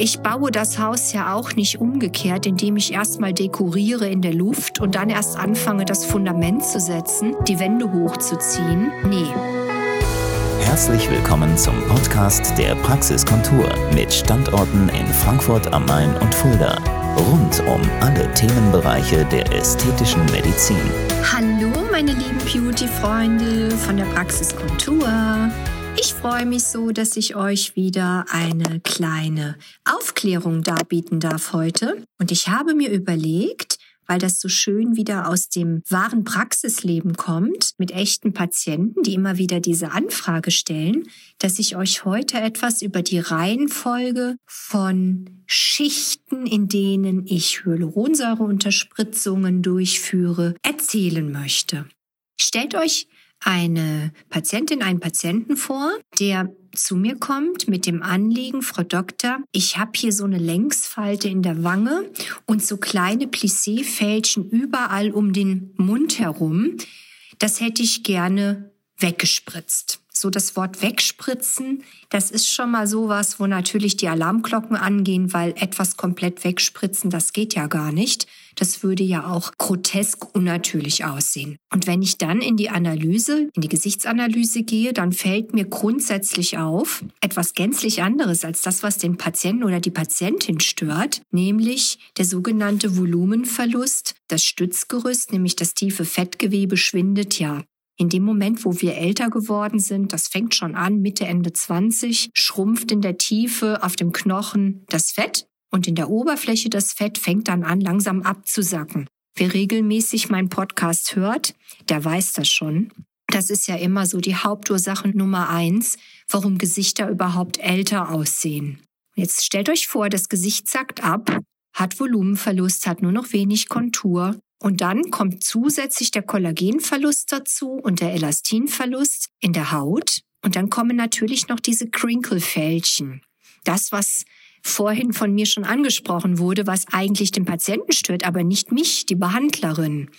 ich baue das Haus ja auch nicht umgekehrt, indem ich erstmal dekoriere in der Luft und dann erst anfange, das Fundament zu setzen, die Wände hochzuziehen. Nee. Herzlich willkommen zum Podcast der Praxiskontur mit Standorten in Frankfurt am Main und Fulda. Rund um alle Themenbereiche der ästhetischen Medizin. Hallo, meine lieben Beauty-Freunde von der Praxiskontur. Ich freue mich so, dass ich euch wieder eine kleine Aufklärung darbieten darf heute. Und ich habe mir überlegt, weil das so schön wieder aus dem wahren Praxisleben kommt, mit echten Patienten, die immer wieder diese Anfrage stellen, dass ich euch heute etwas über die Reihenfolge von Schichten, in denen ich Hyaluronsäureunterspritzungen durchführe, erzählen möchte. Stellt euch eine Patientin, einen Patienten vor, der zu mir kommt mit dem Anliegen, Frau Doktor, ich habe hier so eine Längsfalte in der Wange und so kleine Plissé-Fältchen überall um den Mund herum. Das hätte ich gerne weggespritzt. So das Wort wegspritzen, das ist schon mal sowas, wo natürlich die Alarmglocken angehen, weil etwas komplett wegspritzen, das geht ja gar nicht. Das würde ja auch grotesk unnatürlich aussehen. Und wenn ich dann in die Analyse, in die Gesichtsanalyse gehe, dann fällt mir grundsätzlich auf etwas gänzlich anderes als das, was den Patienten oder die Patientin stört, nämlich der sogenannte Volumenverlust. Das Stützgerüst, nämlich das tiefe Fettgewebe, schwindet ja. In dem Moment, wo wir älter geworden sind, das fängt schon an, Mitte, Ende 20, schrumpft in der Tiefe auf dem Knochen das Fett und in der Oberfläche das Fett fängt dann an, langsam abzusacken. Wer regelmäßig meinen Podcast hört, der weiß das schon. Das ist ja immer so die Hauptursache Nummer eins, warum Gesichter überhaupt älter aussehen. Jetzt stellt euch vor, das Gesicht sackt ab, hat Volumenverlust, hat nur noch wenig Kontur und dann kommt zusätzlich der Kollagenverlust dazu und der Elastinverlust in der Haut. Und dann kommen natürlich noch diese Crinkle-Fältchen. Das, was vorhin von mir schon angesprochen wurde, was eigentlich den Patienten stört, aber nicht mich, die Behandlerin.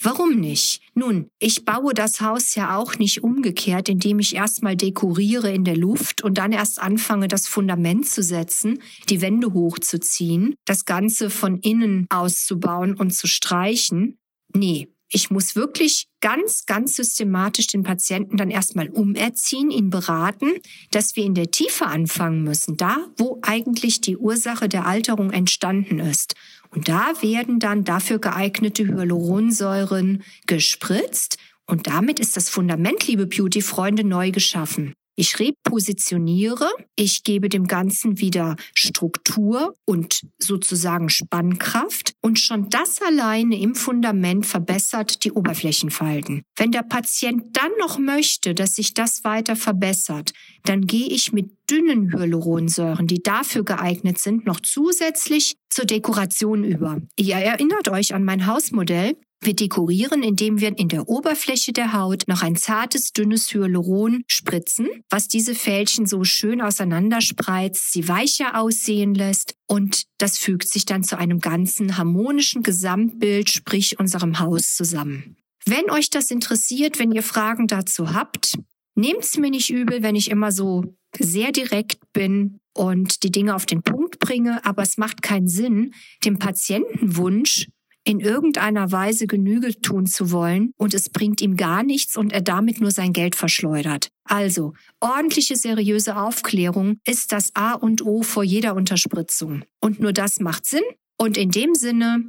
Warum nicht? Nun, ich baue das Haus ja auch nicht umgekehrt, indem ich erstmal dekoriere in der Luft und dann erst anfange, das Fundament zu setzen, die Wände hochzuziehen, das Ganze von innen auszubauen und zu streichen. Nee, ich muss wirklich ganz, ganz systematisch den Patienten dann erstmal umerziehen, ihn beraten, dass wir in der Tiefe anfangen müssen, da, wo eigentlich die Ursache der Alterung entstanden ist. Und da werden dann dafür geeignete Hyaluronsäuren gespritzt und damit ist das Fundament, liebe Beauty-Freunde, neu geschaffen. Ich repositioniere, ich gebe dem Ganzen wieder Struktur und sozusagen Spannkraft und schon das alleine im Fundament verbessert die Oberflächenfalten. Wenn der Patient dann noch möchte, dass sich das weiter verbessert, dann gehe ich mit dünnen Hyaluronsäuren, die dafür geeignet sind, noch zusätzlich zur Dekoration über. Ihr erinnert euch an mein Hausmodell. Wir dekorieren, indem wir in der Oberfläche der Haut noch ein zartes, dünnes Hyaluron spritzen, was diese Fältchen so schön auseinanderspreizt, sie weicher aussehen lässt und das fügt sich dann zu einem ganzen harmonischen Gesamtbild, sprich unserem Haus zusammen. Wenn euch das interessiert, wenn ihr Fragen dazu habt, nehmt's mir nicht übel, wenn ich immer so sehr direkt bin und die Dinge auf den Punkt bringe, aber es macht keinen Sinn, dem Patientenwunsch in irgendeiner Weise Genüge tun zu wollen und es bringt ihm gar nichts und er damit nur sein Geld verschleudert. Also, ordentliche, seriöse Aufklärung ist das A und O vor jeder Unterspritzung. Und nur das macht Sinn. Und in dem Sinne,